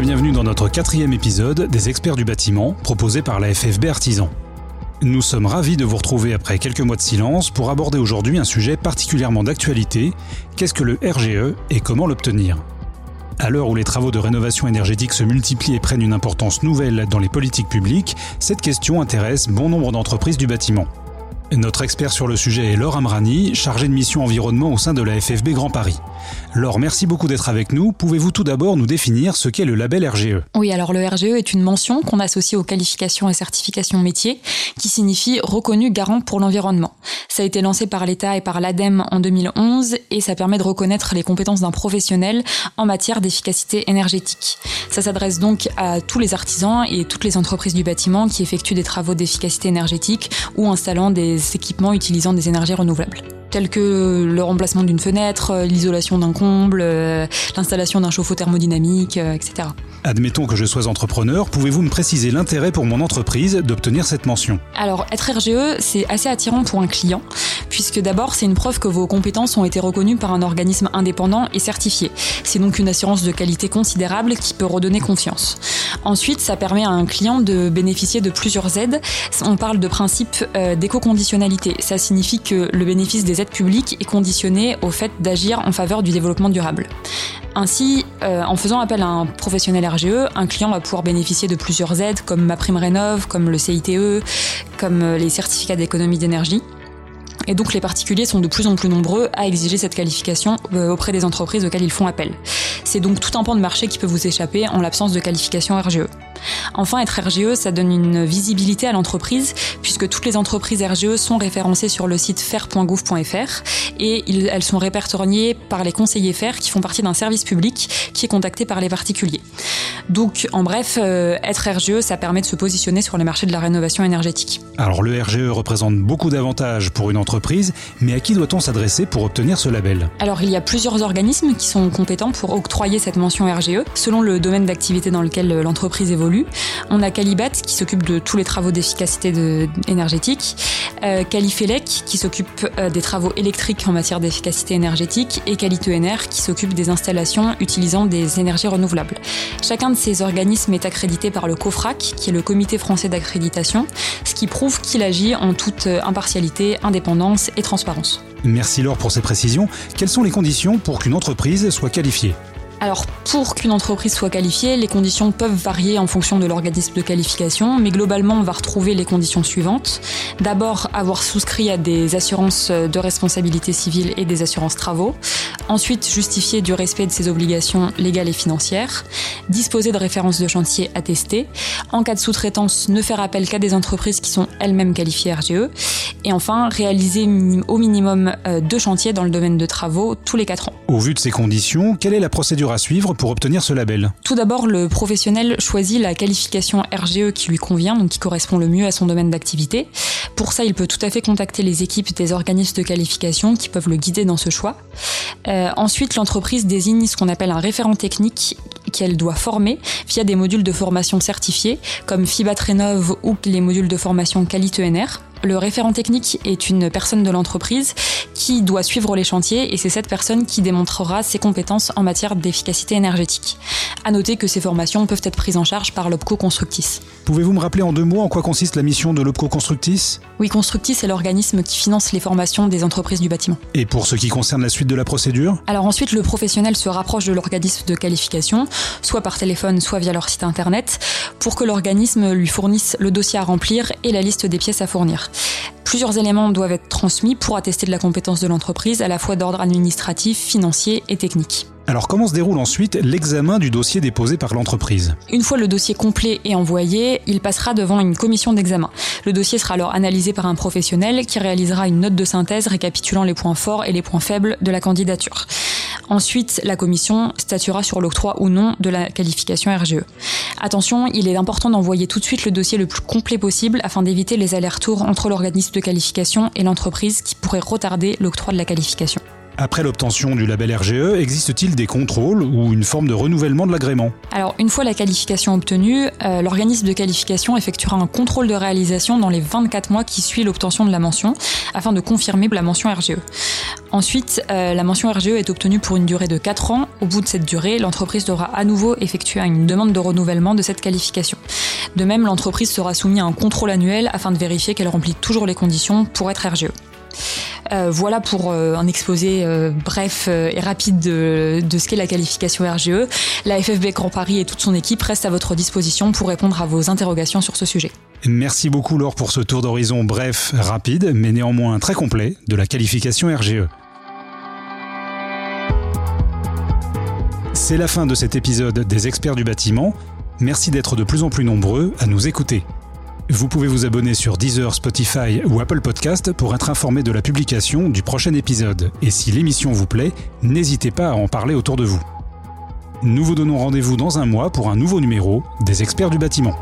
bienvenue dans notre quatrième épisode des experts du bâtiment proposé par la FFB Artisan. Nous sommes ravis de vous retrouver après quelques mois de silence pour aborder aujourd'hui un sujet particulièrement d'actualité, qu'est-ce que le RGE et comment l'obtenir? À l'heure où les travaux de rénovation énergétique se multiplient et prennent une importance nouvelle dans les politiques publiques, cette question intéresse bon nombre d'entreprises du bâtiment. Notre expert sur le sujet est Laure Amrani, chargée de mission environnement au sein de la FFB Grand Paris. Laure, merci beaucoup d'être avec nous. Pouvez-vous tout d'abord nous définir ce qu'est le label RGE Oui, alors le RGE est une mention qu'on associe aux qualifications et certifications métiers, qui signifie reconnu garant pour l'environnement. Ça a été lancé par l'État et par l'ADEME en 2011 et ça permet de reconnaître les compétences d'un professionnel en matière d'efficacité énergétique. Ça s'adresse donc à tous les artisans et toutes les entreprises du bâtiment qui effectuent des travaux d'efficacité énergétique ou installant des équipements utilisant des énergies renouvelables tels que le remplacement d'une fenêtre, euh, l'isolation d'un comble, euh, l'installation d'un chauffe-eau thermodynamique, euh, etc. Admettons que je sois entrepreneur, pouvez-vous me préciser l'intérêt pour mon entreprise d'obtenir cette mention? Alors, être RGE, c'est assez attirant pour un client, puisque d'abord, c'est une preuve que vos compétences ont été reconnues par un organisme indépendant et certifié. C'est donc une assurance de qualité considérable qui peut redonner confiance. Ensuite, ça permet à un client de bénéficier de plusieurs aides. On parle de principe d'éco-conditionnalité. Ça signifie que le bénéfice des aides publiques est conditionné au fait d'agir en faveur du développement durable. Ainsi, euh, en faisant appel à un professionnel RGE, un client va pouvoir bénéficier de plusieurs aides comme ma prime rénov, comme le CITE, comme euh, les certificats d'économie d'énergie. Et donc les particuliers sont de plus en plus nombreux à exiger cette qualification euh, auprès des entreprises auxquelles ils font appel. C'est donc tout un pan de marché qui peut vous échapper en l'absence de qualification RGE. Enfin, être RGE, ça donne une visibilité à l'entreprise, puisque toutes les entreprises RGE sont référencées sur le site fer.gouv.fr et elles sont répertoriées par les conseillers fer qui font partie d'un service public qui est contacté par les particuliers. Donc, en bref, euh, être RGE, ça permet de se positionner sur les marchés de la rénovation énergétique. Alors, le RGE représente beaucoup d'avantages pour une entreprise, mais à qui doit-on s'adresser pour obtenir ce label? Alors, il y a plusieurs organismes qui sont compétents pour octroyer cette mention RGE, selon le domaine d'activité dans lequel l'entreprise évolue on a Calibat qui s'occupe de tous les travaux d'efficacité énergétique, euh, Califelec qui s'occupe euh, des travaux électriques en matière d'efficacité énergétique et Calito-NR qui s'occupe des installations utilisant des énergies renouvelables. Chacun de ces organismes est accrédité par le COFRAC qui est le Comité français d'accréditation, ce qui prouve qu'il agit en toute euh, impartialité, indépendance et transparence. Merci Laure pour ces précisions. Quelles sont les conditions pour qu'une entreprise soit qualifiée? Alors pour qu'une entreprise soit qualifiée, les conditions peuvent varier en fonction de l'organisme de qualification, mais globalement on va retrouver les conditions suivantes. D'abord avoir souscrit à des assurances de responsabilité civile et des assurances travaux. Ensuite justifier du respect de ses obligations légales et financières. Disposer de références de chantier attestées. En cas de sous-traitance, ne faire appel qu'à des entreprises qui sont elles-mêmes qualifiées RGE. Et enfin réaliser au minimum euh, deux chantiers dans le domaine de travaux tous les quatre ans. Au vu de ces conditions, quelle est la procédure à suivre pour obtenir ce label Tout d'abord, le professionnel choisit la qualification RGE qui lui convient, donc qui correspond le mieux à son domaine d'activité. Pour ça, il peut tout à fait contacter les équipes des organismes de qualification qui peuvent le guider dans ce choix. Euh, ensuite, l'entreprise désigne ce qu'on appelle un référent technique qu'elle doit former via des modules de formation certifiés comme FIBAT Rénov ou les modules de formation Qualité ENR. Le référent technique est une personne de l'entreprise qui doit suivre les chantiers et c'est cette personne qui démontrera ses compétences en matière d'efficacité énergétique. À noter que ces formations peuvent être prises en charge par l'OPCO Constructis. Pouvez-vous me rappeler en deux mots en quoi consiste la mission de l'OPCO Constructis? Oui, Constructis est l'organisme qui finance les formations des entreprises du bâtiment. Et pour ce qui concerne la suite de la procédure? Alors ensuite, le professionnel se rapproche de l'organisme de qualification, soit par téléphone, soit via leur site internet, pour que l'organisme lui fournisse le dossier à remplir et la liste des pièces à fournir. Plusieurs éléments doivent être transmis pour attester de la compétence de l'entreprise, à la fois d'ordre administratif, financier et technique. Alors comment se déroule ensuite l'examen du dossier déposé par l'entreprise? Une fois le dossier complet et envoyé, il passera devant une commission d'examen. Le dossier sera alors analysé par un professionnel qui réalisera une note de synthèse récapitulant les points forts et les points faibles de la candidature. Ensuite, la commission statuera sur l'octroi ou non de la qualification RGE. Attention, il est important d'envoyer tout de suite le dossier le plus complet possible afin d'éviter les allers-retours entre l'organisme de qualification et l'entreprise qui pourraient retarder l'octroi de la qualification. Après l'obtention du label RGE, existe-t-il des contrôles ou une forme de renouvellement de l'agrément? Alors, une fois la qualification obtenue, euh, l'organisme de qualification effectuera un contrôle de réalisation dans les 24 mois qui suivent l'obtention de la mention, afin de confirmer la mention RGE. Ensuite, euh, la mention RGE est obtenue pour une durée de 4 ans. Au bout de cette durée, l'entreprise devra à nouveau effectuer une demande de renouvellement de cette qualification. De même, l'entreprise sera soumise à un contrôle annuel afin de vérifier qu'elle remplit toujours les conditions pour être RGE. Euh, voilà pour euh, un exposé euh, bref et rapide de, de ce qu'est la qualification RGE. La FFB Grand Paris et toute son équipe restent à votre disposition pour répondre à vos interrogations sur ce sujet. Merci beaucoup Laure pour ce tour d'horizon bref, rapide, mais néanmoins très complet de la qualification RGE. C'est la fin de cet épisode des experts du bâtiment. Merci d'être de plus en plus nombreux à nous écouter. Vous pouvez vous abonner sur Deezer, Spotify ou Apple Podcast pour être informé de la publication du prochain épisode. Et si l'émission vous plaît, n'hésitez pas à en parler autour de vous. Nous vous donnons rendez-vous dans un mois pour un nouveau numéro des experts du bâtiment.